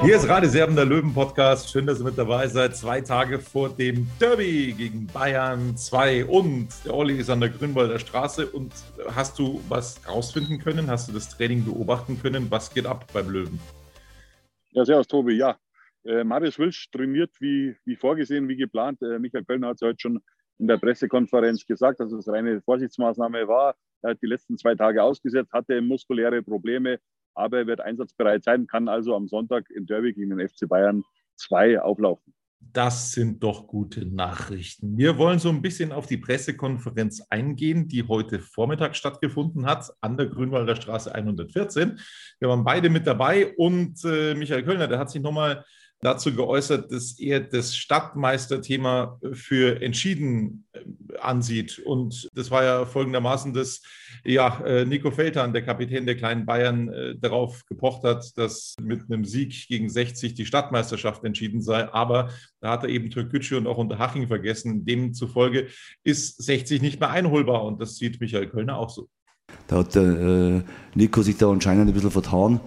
Hier ist Radeserben, der Löwen-Podcast. Schön, dass ihr mit dabei seid. Zwei Tage vor dem Derby gegen Bayern 2 und der Olli ist an der Grünwalder Straße. Und hast du was rausfinden können? Hast du das Training beobachten können? Was geht ab beim Löwen? Ja, servus Tobi. Ja, äh, Marius Wilsch trainiert wie, wie vorgesehen, wie geplant. Äh, Michael Kölner hat es heute schon in der Pressekonferenz gesagt, dass es reine Vorsichtsmaßnahme war. Er hat die letzten zwei Tage ausgesetzt, hatte muskuläre Probleme, aber er wird einsatzbereit sein, kann also am Sonntag im Derby gegen den FC Bayern 2 auflaufen. Das sind doch gute Nachrichten. Wir wollen so ein bisschen auf die Pressekonferenz eingehen, die heute Vormittag stattgefunden hat, an der Grünwalder Straße 114. Wir waren beide mit dabei und äh, Michael Kölner, der hat sich nochmal dazu geäußert, dass er das Stadtmeisterthema für entschieden ansieht. Und das war ja folgendermaßen, dass ja, äh, Nico Feldhahn, der Kapitän der kleinen Bayern, äh, darauf gepocht hat, dass mit einem Sieg gegen 60 die Stadtmeisterschaft entschieden sei. Aber da hat er eben Türkgücü und auch Unterhaching vergessen. Demzufolge ist 60 nicht mehr einholbar. Und das sieht Michael Kölner auch so. Da hat äh, Nico sich da anscheinend ein bisschen vertan.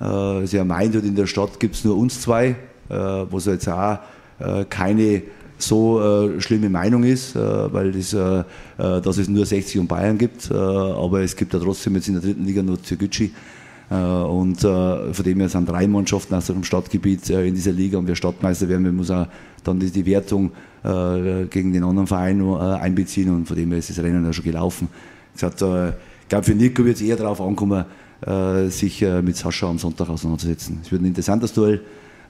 Äh, also er meint, in der Stadt gibt es nur uns zwei. Äh, was jetzt auch äh, keine so äh, schlimme Meinung ist, äh, weil das, äh, dass es nur 60 und Bayern gibt, aber es gibt ja trotzdem jetzt in der dritten Liga nur Türkgücü und von dem her sind drei Mannschaften aus dem Stadtgebiet in dieser Liga und wer Stadtmeister werden, wir muss auch dann die, die Wertung gegen den anderen Verein einbeziehen und von dem her ist das Rennen ja schon gelaufen. Ich glaube, für Nico wird es eher darauf ankommen, sich mit Sascha am Sonntag auseinanderzusetzen. Es wird ein interessantes Duell.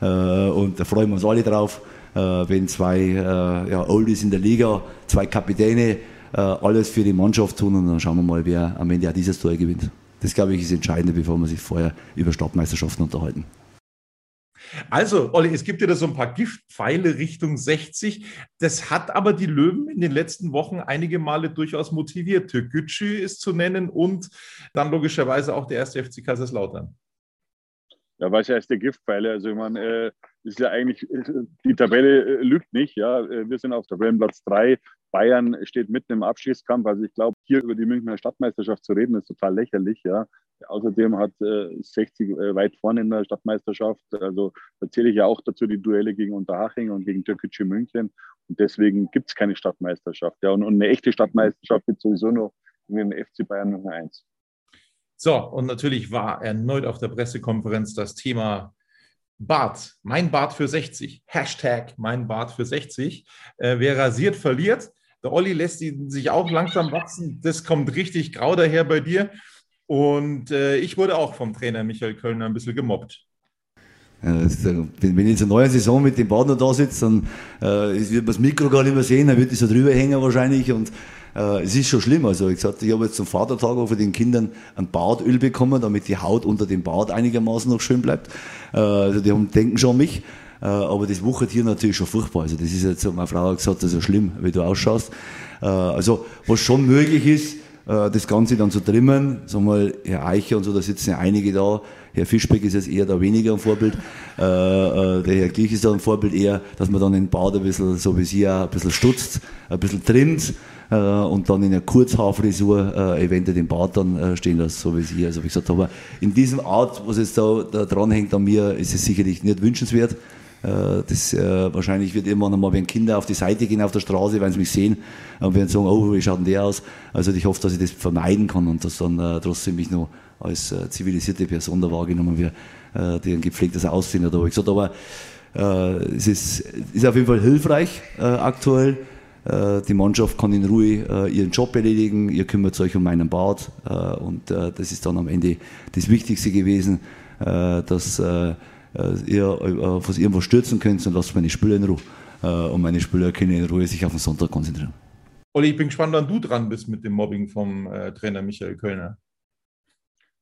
Äh, und da freuen wir uns alle drauf, äh, wenn zwei äh, ja, Oldies in der Liga, zwei Kapitäne alles für die Mannschaft tun und dann schauen wir mal, wer am Ende auch dieses Tor gewinnt. Das, glaube ich, ist entscheidend, bevor wir sich vorher über Stadtmeisterschaften unterhalten. Also, Olli, es gibt ja da so ein paar Giftpfeile Richtung 60. Das hat aber die Löwen in den letzten Wochen einige Male durchaus motiviert. Türkgücü ist zu nennen und dann logischerweise auch der erste FC Kaiserslautern. Ja, was heißt der Giftpfeile? Also, ich meine, äh, ist ja eigentlich, die Tabelle äh, lügt nicht. Ja, äh, wir sind auf Tabellenplatz 3. Bayern steht mitten im Abschießkampf. Also, ich glaube, hier über die Münchner Stadtmeisterschaft zu reden, ist total lächerlich. Ja, außerdem hat äh, 60 äh, weit vorne in der Stadtmeisterschaft. Also, da zähle ich ja auch dazu die Duelle gegen Unterhaching und gegen Türkgücü München. Und deswegen gibt es keine Stadtmeisterschaft. Ja, und, und eine echte Stadtmeisterschaft gibt es sowieso nur in den FC Bayern Nummer 1. So, und natürlich war erneut auf der Pressekonferenz das Thema Bart. Mein Bart für 60. Hashtag mein Bart für 60. Äh, wer rasiert, verliert. Der Olli lässt ihn sich auch langsam wachsen. Das kommt richtig grau daher bei dir. Und äh, ich wurde auch vom Trainer Michael Kölner ein bisschen gemobbt. Wenn ich in der neuen Saison mit dem Partner da sitze, dann äh, wird man das Mikro gar nicht mehr sehen, dann wird es so drüber hängen wahrscheinlich und äh, es ist schon schlimm. Also ich gesagt, ich habe jetzt zum Vatertag auch für den Kindern ein Bartöl bekommen, damit die Haut unter dem Bart einigermaßen noch schön bleibt. Äh, also die haben, denken schon an mich. Äh, aber das wuchert hier natürlich schon furchtbar. Also das ist jetzt, meine Frau hat gesagt, das ist schlimm, wie du ausschaust. Äh, also was schon möglich ist, äh, das Ganze dann zu trimmen. Sag mal, Herr Eicher und so, da sitzen ja einige da. Herr Fischbeck ist jetzt eher da weniger ein Vorbild. Äh, äh, der Herr Glich ist da ein Vorbild eher, dass man dann den Bart ein bisschen, so wie Sie auch, ein bisschen stutzt, ein bisschen trimmt und dann in einer Kurzhaarfrisur äh, eventuell den Bart dann äh, stehen lässt, so wie Sie. Also wie gesagt, aber in diesem Art, was jetzt da, da dranhängt an mir, ist es sicherlich nicht wünschenswert. Äh, das, äh, wahrscheinlich wird irgendwann einmal, wenn Kinder auf die Seite gehen auf der Straße, wenn sie mich sehen und werden sagen, oh, wie schaut denn der aus? Also ich hoffe, dass ich das vermeiden kann und dass dann äh, trotzdem mich noch als äh, zivilisierte Person da wahrgenommen wird, äh, die ein gepflegtes Aussehen hat. Aber ich gesagt, aber äh, es ist, ist auf jeden Fall hilfreich aktuell. Die Mannschaft kann in Ruhe ihren Job erledigen, ihr kümmert euch um meinen Bart und das ist dann am Ende das Wichtigste gewesen, dass ihr auf äh, irgendwo stürzen könnt und lasst meine Spieler in Ruhe. Äh, und meine Spieler können in Ruhe sich auf den Sonntag konzentrieren. Olli, ich bin gespannt, wann du dran bist mit dem Mobbing vom äh, Trainer Michael Kölner.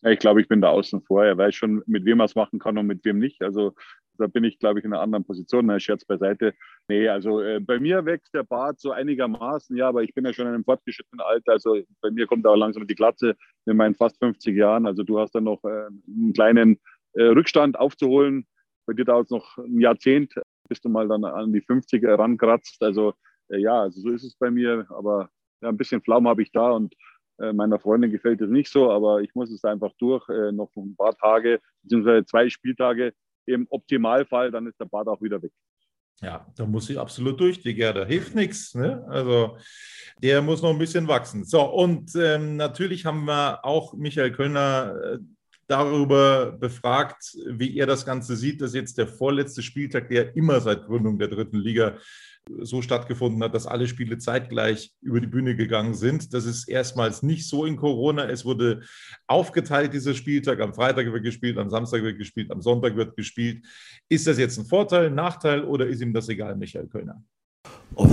Ja, ich glaube, ich bin da außen vor. Er weiß schon, mit wem er es machen kann und mit wem nicht. Also da bin ich, glaube ich, in einer anderen Position. Na, Scherz beiseite. Nee, also äh, bei mir wächst der Bart so einigermaßen, ja, aber ich bin ja schon in einem fortgeschrittenen Alter. Also bei mir kommt auch langsam die Glatze in meinen fast 50 Jahren. Also du hast dann noch äh, einen kleinen äh, Rückstand aufzuholen. Bei dir dauert es noch ein Jahrzehnt, bis du mal dann an die 50 rankratzt. Also äh, ja, also so ist es bei mir. Aber ja, ein bisschen Pflaumen habe ich da und äh, meiner Freundin gefällt es nicht so, aber ich muss es einfach durch. Äh, noch ein paar Tage, beziehungsweise zwei Spieltage. Im Optimalfall, dann ist der Bad auch wieder weg. Ja, da muss ich absolut durch, die Gerda. Hilft nichts. Ne? Also der muss noch ein bisschen wachsen. So, und ähm, natürlich haben wir auch Michael Kölner äh, darüber befragt, wie er das Ganze sieht, dass jetzt der vorletzte Spieltag, der immer seit Gründung der dritten Liga so stattgefunden hat, dass alle Spiele zeitgleich über die Bühne gegangen sind. Das ist erstmals nicht so in Corona. Es wurde aufgeteilt, dieser Spieltag. Am Freitag wird gespielt, am Samstag wird gespielt, am Sonntag wird gespielt. Ist das jetzt ein Vorteil, ein Nachteil oder ist ihm das egal, Michael Kölner? Oh,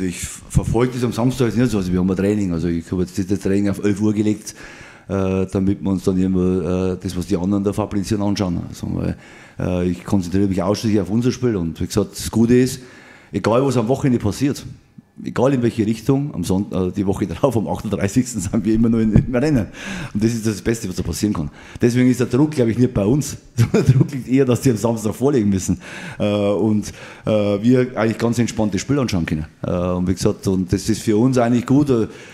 ich verfolge das am Samstag nicht so. Also wir haben ein Training. Also ich habe jetzt das Training auf 11 Uhr gelegt damit wir uns dann immer äh, das, was die anderen da fabrizieren, anschauen. Also, äh, ich konzentriere mich ausschließlich auf unser Spiel und wie gesagt, das Gute ist, egal was am Wochenende passiert, egal in welche Richtung, am Sonntag, äh, die Woche darauf, am 38. sind wir immer in, im Rennen. Und das ist das Beste, was da passieren kann. Deswegen ist der Druck, glaube ich, nicht bei uns. Der Druck liegt eher, dass die am Samstag vorlegen müssen. Äh, und äh, wir eigentlich ganz entspannt das Spiel anschauen können. Und wie gesagt, und das ist für uns eigentlich gut.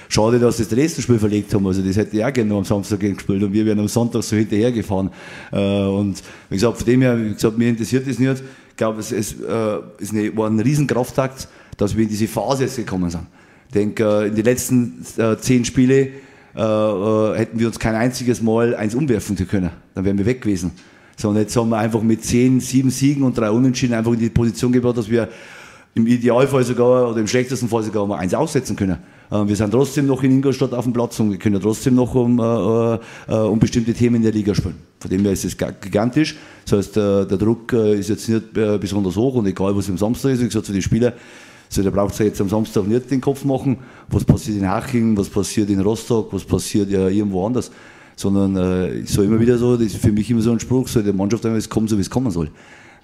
Schade, dass sie das letzte Spiel verlegt haben. Also das hätte ich auch gerne noch am Samstag gespielt und wir werden am Sonntag so hinterhergefahren. Und wie gesagt, von dem her, wie gesagt, mir interessiert das nicht. Ich glaube, es, es ist eine, war ein Riesenkraftakt dass wir in diese Phase jetzt gekommen sind. Ich denke, in den letzten äh, zehn Spiele äh, äh, hätten wir uns kein einziges Mal eins umwerfen können. Dann wären wir weg gewesen. Sondern jetzt haben wir einfach mit zehn, sieben Siegen und drei Unentschieden einfach in die Position gebracht, dass wir im Idealfall sogar oder im schlechtesten Fall sogar mal eins aussetzen können. Wir sind trotzdem noch in Ingolstadt auf dem Platz und wir können trotzdem noch um, äh, um bestimmte Themen in der Liga spielen. Von dem her ist es gigantisch. Das heißt, der Druck ist jetzt nicht besonders hoch und egal, was im Samstag ist, wie gesagt, für die Spieler also da braucht ja jetzt am Samstag nicht den Kopf machen, was passiert in Haching, was passiert in Rostock, was passiert ja irgendwo anders. Sondern äh, ich sage immer wieder so, das ist für mich immer so ein Spruch, so der Mannschaft einmal, es kommt so, wie es kommen soll.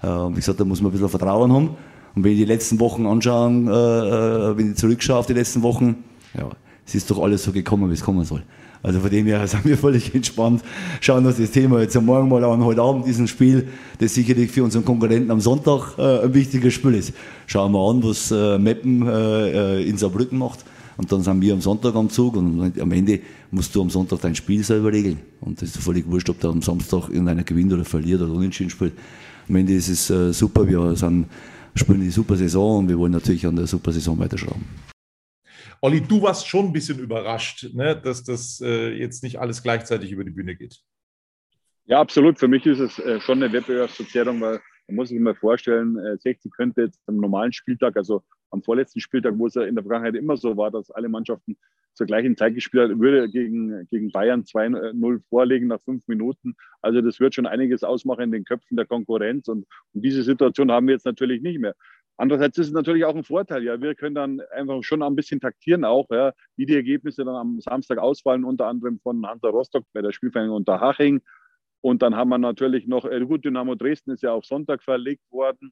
Äh, wie gesagt, da muss man ein bisschen Vertrauen haben. Und wenn ich die letzten Wochen anschaue, äh, äh, wenn ich zurückschaue auf die letzten Wochen, ja, es ist doch alles so gekommen, wie es kommen soll. Also von dem her sind wir völlig entspannt. Schauen uns das Thema jetzt am Morgen mal an, heute Abend diesen Spiel, das sicherlich für unseren Konkurrenten am Sonntag äh, ein wichtiges Spiel ist. Schauen wir an, was äh, Meppen äh, äh in Saarbrücken macht. Und dann sind wir am Sonntag am Zug und am Ende musst du am Sonntag dein Spiel selber regeln. Und das ist völlig wurscht, ob da am Samstag irgendeiner gewinnt oder verliert oder unentschieden spielt. Am Ende ist es äh, super, wir sind, spielen die super Saison und wir wollen natürlich an der super Saison weiterschrauben. Olli, du warst schon ein bisschen überrascht, ne, dass das äh, jetzt nicht alles gleichzeitig über die Bühne geht. Ja, absolut. Für mich ist es äh, schon eine Wettbewerbsverzerrung, weil man muss sich mal vorstellen, äh, 60 könnte jetzt am normalen Spieltag, also am vorletzten Spieltag, wo es ja in der Vergangenheit immer so war, dass alle Mannschaften zur gleichen Zeit gespielt haben, würde gegen, gegen Bayern 2-0 vorlegen nach fünf Minuten. Also das wird schon einiges ausmachen in den Köpfen der Konkurrenz. Und, und diese Situation haben wir jetzt natürlich nicht mehr. Andererseits ist es natürlich auch ein Vorteil. Ja, wir können dann einfach schon ein bisschen taktieren auch, ja, wie die Ergebnisse dann am Samstag ausfallen, unter anderem von Hansa Rostock bei der Spielvereinigung Unterhaching. Und dann haben wir natürlich noch, äh, gut, Dynamo Dresden ist ja auf Sonntag verlegt worden.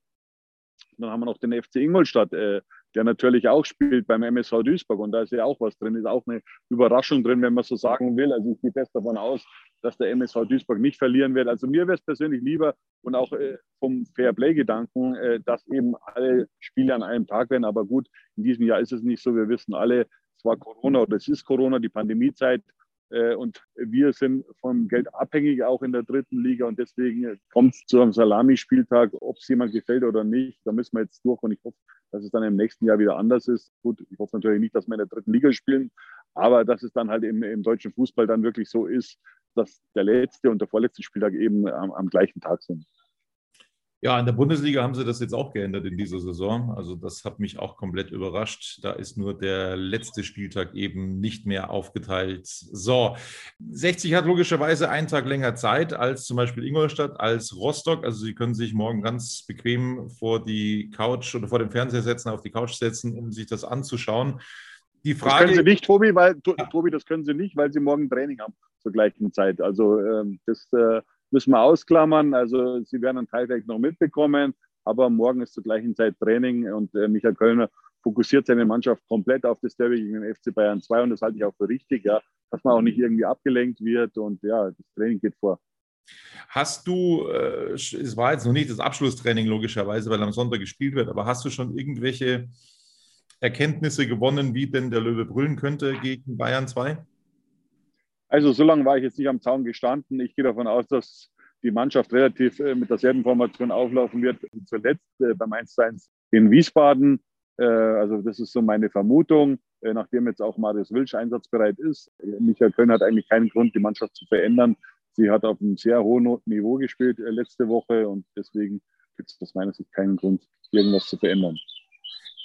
Dann haben wir noch den FC Ingolstadt, äh, der natürlich auch spielt beim MSV Duisburg. Und da ist ja auch was drin, ist auch eine Überraschung drin, wenn man so sagen will. Also ich gehe fest davon aus, dass der MSV Duisburg nicht verlieren wird. Also mir wäre es persönlich lieber und auch äh, vom Fairplay-Gedanken, äh, dass eben alle Spiele an einem Tag werden. Aber gut, in diesem Jahr ist es nicht so. Wir wissen alle, es war Corona oder es ist Corona, die Pandemiezeit. Äh, und wir sind vom Geld abhängig, auch in der dritten Liga. Und deswegen kommt es zu einem Salamispieltag, ob es jemand gefällt oder nicht. Da müssen wir jetzt durch. Und ich hoffe, dass es dann im nächsten Jahr wieder anders ist. Gut, ich hoffe natürlich nicht, dass wir in der dritten Liga spielen, aber dass es dann halt im, im deutschen Fußball dann wirklich so ist, dass der letzte und der vorletzte Spieltag eben am, am gleichen Tag sind. Ja, in der Bundesliga haben sie das jetzt auch geändert in dieser Saison. Also das hat mich auch komplett überrascht. Da ist nur der letzte Spieltag eben nicht mehr aufgeteilt. So, 60 hat logischerweise einen Tag länger Zeit als zum Beispiel Ingolstadt, als Rostock. Also sie können sich morgen ganz bequem vor die Couch oder vor dem Fernseher setzen, auf die Couch setzen, um sich das anzuschauen. Die Frage, das können sie nicht, Tobi, weil Tobi, das können sie nicht, weil sie morgen Training haben zur gleichen Zeit. Also ähm, das äh, müssen wir ausklammern. Also Sie werden einen Teil vielleicht noch mitbekommen, aber morgen ist zur gleichen Zeit Training und äh, Michael Kölner fokussiert seine Mannschaft komplett auf das Derby gegen den FC Bayern 2 und das halte ich auch für richtig, ja, dass man auch nicht irgendwie abgelenkt wird und ja, das Training geht vor. Hast du, äh, es war jetzt noch nicht das Abschlusstraining logischerweise, weil am Sonntag gespielt wird, aber hast du schon irgendwelche Erkenntnisse gewonnen, wie denn der Löwe brüllen könnte gegen Bayern 2? Also so lange war ich jetzt nicht am Zaun gestanden. Ich gehe davon aus, dass die Mannschaft relativ äh, mit derselben Formation auflaufen wird wie zuletzt äh, beim 1-1 in Wiesbaden. Äh, also das ist so meine Vermutung, nachdem jetzt auch Marius Wilsch einsatzbereit ist. Michael Köln hat eigentlich keinen Grund, die Mannschaft zu verändern. Sie hat auf einem sehr hohen Niveau gespielt letzte Woche und deswegen gibt es aus meiner Sicht keinen Grund, irgendwas zu verändern.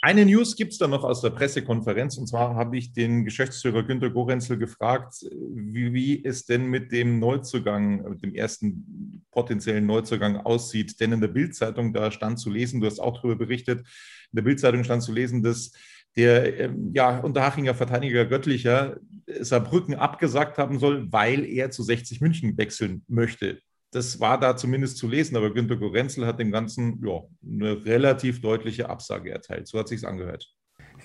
Eine News gibt es da noch aus der Pressekonferenz und zwar habe ich den Geschäftsführer Günter Gorenzel gefragt, wie, wie, es denn mit dem Neuzugang, mit dem ersten potenziellen Neuzugang aussieht. Denn in der Bildzeitung da stand zu lesen, du hast auch darüber berichtet, in der Bildzeitung stand zu lesen, dass der ähm, ja, Unterhachinger Verteidiger Göttlicher Saarbrücken abgesagt haben soll, weil er zu 60 München wechseln möchte. Das war da zumindest zu lesen, aber Günter Gorenzel hat dem Ganzen ja, eine relativ deutliche Absage erteilt. So hat sich angehört.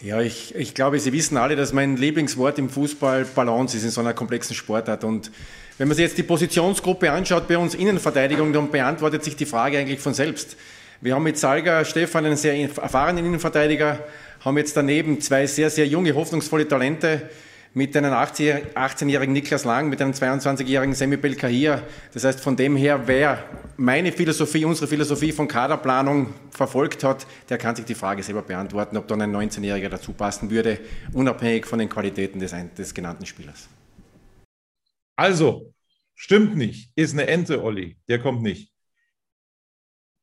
Ja, ich, ich glaube, Sie wissen alle, dass mein Lieblingswort im Fußball Balance ist in so einer komplexen Sportart. Und wenn man sich jetzt die Positionsgruppe anschaut bei uns Innenverteidigung, dann beantwortet sich die Frage eigentlich von selbst. Wir haben mit Salga Stefan einen sehr erfahrenen Innenverteidiger, haben jetzt daneben zwei sehr, sehr junge, hoffnungsvolle Talente mit einem 18-jährigen Niklas Lang, mit einem 22-jährigen Semi Belkahir. Das heißt, von dem her, wer meine Philosophie, unsere Philosophie von Kaderplanung verfolgt hat, der kann sich die Frage selber beantworten, ob dann ein 19-Jähriger dazu passen würde, unabhängig von den Qualitäten des, des genannten Spielers. Also, stimmt nicht. Ist eine Ente, Olli. Der kommt nicht.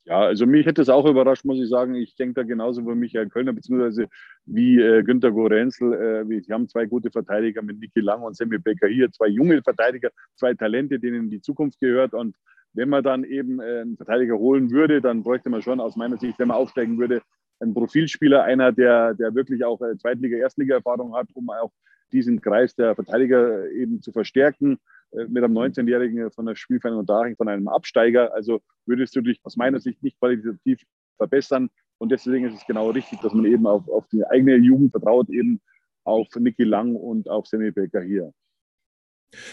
Ja, also mich hätte es auch überrascht, muss ich sagen. Ich denke da genauso wie Michael Kölner, beziehungsweise wie äh, Günter Gorenzel. Äh, wir haben zwei gute Verteidiger mit Niki Lang und Sammy Becker hier, zwei junge Verteidiger, zwei Talente, denen die Zukunft gehört. Und wenn man dann eben äh, einen Verteidiger holen würde, dann bräuchte man schon aus meiner Sicht, wenn man aufsteigen würde, einen Profilspieler, einer, der, der wirklich auch äh, Zweitliga-, Erstliga-Erfahrung hat, um auch diesen Kreis der Verteidiger eben zu verstärken. Äh, mit einem 19-Jährigen von der Spielvereinigung Daching, von einem Absteiger. Also würdest du dich aus meiner Sicht nicht qualitativ verbessern. Und deswegen ist es genau richtig, dass man eben auf, auf die eigene Jugend vertraut, eben auf Niki Lang und auf Sammy Becker hier.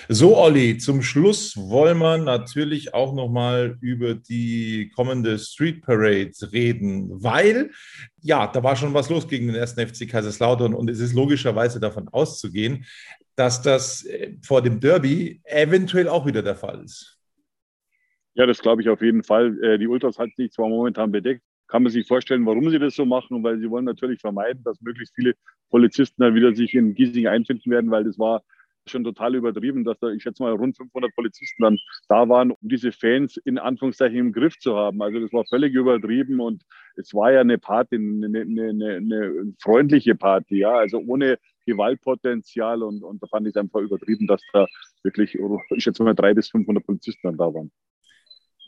So, Olli, zum Schluss wollen wir natürlich auch nochmal über die kommende Street Parade reden, weil, ja, da war schon was los gegen den ersten FC Kaiserslautern und es ist logischerweise davon auszugehen, dass das äh, vor dem Derby eventuell auch wieder der Fall ist. Ja, das glaube ich auf jeden Fall. Äh, die Ultras hat sich zwar momentan bedeckt, kann man sich vorstellen, warum sie das so machen, weil sie wollen natürlich vermeiden, dass möglichst viele Polizisten dann wieder sich in Giesing einfinden werden, weil das war schon total übertrieben, dass da, ich schätze mal, rund 500 Polizisten dann da waren, um diese Fans in Anführungszeichen im Griff zu haben. Also das war völlig übertrieben und es war ja eine Party, eine, eine, eine, eine freundliche Party, ja, also ohne Gewaltpotenzial und, und da fand ich es einfach übertrieben, dass da wirklich, ich schätze mal, 300 bis 500 Polizisten dann da waren.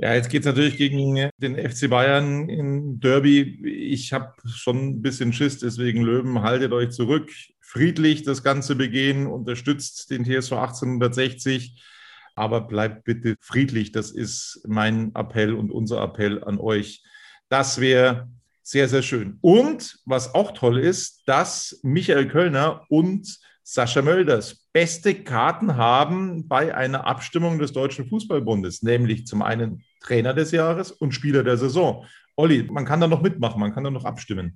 Ja, jetzt geht es natürlich gegen den FC Bayern in Derby. Ich habe schon ein bisschen Schiss, deswegen Löwen, haltet euch zurück. Friedlich das Ganze begehen, unterstützt den TSV 1860, aber bleibt bitte friedlich. Das ist mein Appell und unser Appell an euch, dass wir Sehr, sehr schön. Und was auch toll ist, dass Michael Kölner und Sascha Mölders beste Karten haben bei einer Abstimmung des Deutschen Fußballbundes, nämlich zum einen Trainer des Jahres und Spieler der Saison. Olli, man kann da noch mitmachen, man kann da noch abstimmen.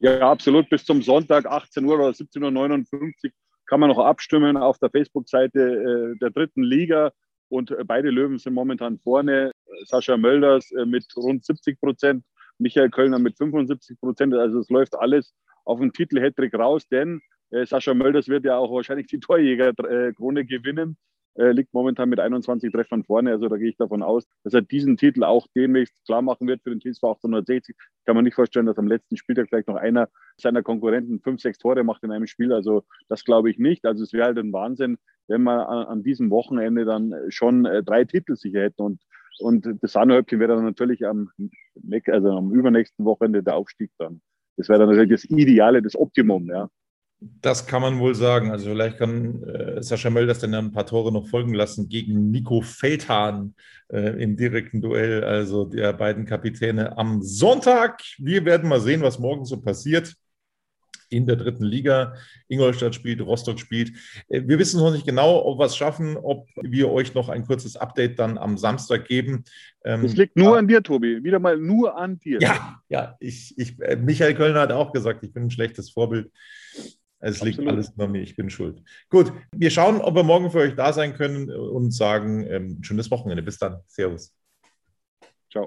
Ja, absolut. Bis zum Sonntag 18 Uhr oder 17.59 Uhr kann man noch abstimmen auf der Facebook-Seite äh, der dritten Liga. Und äh, beide Löwen sind momentan vorne. Sascha Mölders äh, mit rund 70 Prozent, Michael Kölner mit 75 Prozent. Also es läuft alles auf den Titel Hattrick raus, denn äh, Sascha Mölders wird ja auch wahrscheinlich die Torjägerkrone gewinnen. Äh, liegt momentan mit 21 Treffern vorne. Also da gehe ich davon aus, dass er diesen Titel auch demnächst klar machen wird für den TSV 860. Kann man nicht vorstellen, dass am letzten Spieltag vielleicht noch einer seiner Konkurrenten fünf, sechs Tore macht in einem Spiel. Also das glaube ich nicht. Also es wäre halt ein Wahnsinn, wenn wir an, an diesem Wochenende dann schon äh, drei Titel sicher hätten. Und, und das Sahnehäubchen wäre dann natürlich am, also am übernächsten Wochenende der Aufstieg dann. Das wäre dann natürlich das Ideale, das Optimum, ja. Das kann man wohl sagen. Also vielleicht kann äh, Sascha Mölders dann ein paar Tore noch folgen lassen gegen Nico Feldhahn äh, im direkten Duell, also der beiden Kapitäne am Sonntag. Wir werden mal sehen, was morgen so passiert in der dritten Liga. Ingolstadt spielt, Rostock spielt. Äh, wir wissen noch nicht genau, ob wir es schaffen, ob wir euch noch ein kurzes Update dann am Samstag geben. Ähm, das liegt nur an dir, Tobi. Wieder mal nur an dir. Ja, ja. Ich, ich, äh, Michael Kölner hat auch gesagt, ich bin ein schlechtes Vorbild. Es liegt Absolut. alles nur mir, ich bin schuld. Gut, wir schauen, ob wir morgen für euch da sein können und sagen, ähm, schönes Wochenende. Bis dann. Servus. Ciao.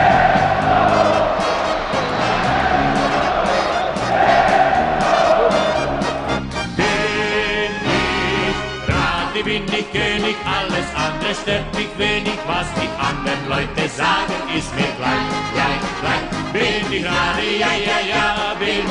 Andere stört mich wenig, was die anderen Leute sagen, ist mir gleich, gleich, gleich. Bin ich gerade, ja, ja, ja, bin